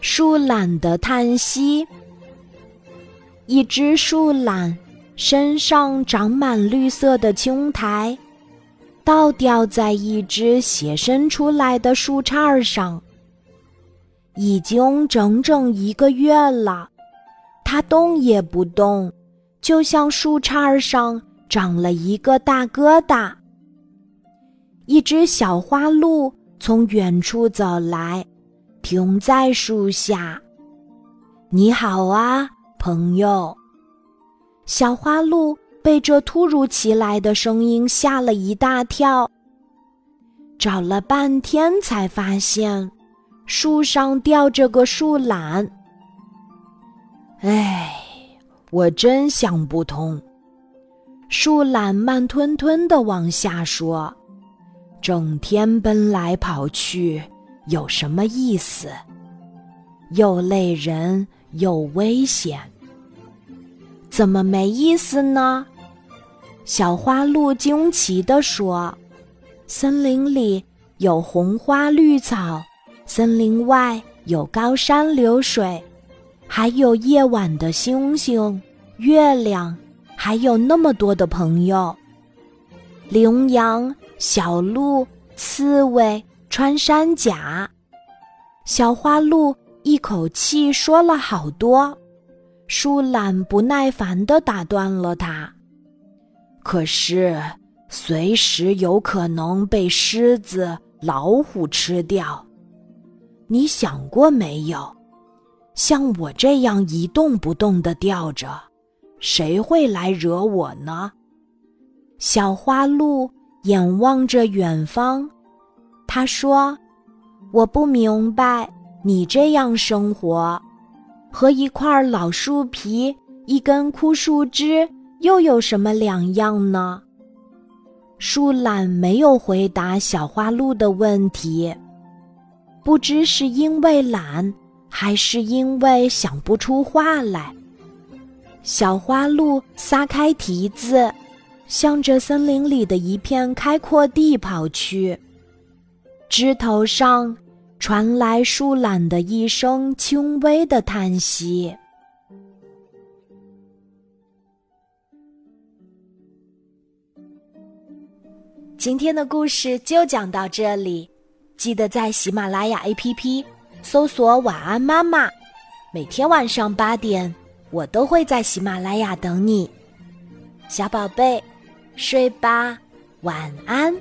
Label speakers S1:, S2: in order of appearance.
S1: 树懒的叹息。一只树懒身上长满绿色的青苔，倒吊在一只斜伸出来的树杈上。已经整整一个月了，它动也不动，就像树杈上长了一个大疙瘩。一只小花鹿从远处走来，停在树下。“你好啊，朋友！”小花鹿被这突如其来的声音吓了一大跳，找了半天才发现。树上吊着个树懒，哎，我真想不通。树懒慢吞吞的往下说：“整天奔来跑去，有什么意思？又累人又危险。怎么没意思呢？”小花鹿惊奇地说：“森林里有红花绿草。”森林外有高山流水，还有夜晚的星星、月亮，还有那么多的朋友。羚羊、小鹿、刺猬、穿山甲，小花鹿一口气说了好多。树懒不耐烦地打断了它：“可是，随时有可能被狮子、老虎吃掉。”你想过没有？像我这样一动不动的吊着，谁会来惹我呢？小花鹿眼望着远方，他说：“我不明白，你这样生活，和一块老树皮、一根枯树枝又有什么两样呢？”树懒没有回答小花鹿的问题。不知是因为懒，还是因为想不出话来。小花鹿撒开蹄子，向着森林里的一片开阔地跑去。枝头上传来树懒的一声轻微的叹息。今天的故事就讲到这里。记得在喜马拉雅 APP 搜索“晚安妈妈”，每天晚上八点，我都会在喜马拉雅等你，小宝贝，睡吧，晚安。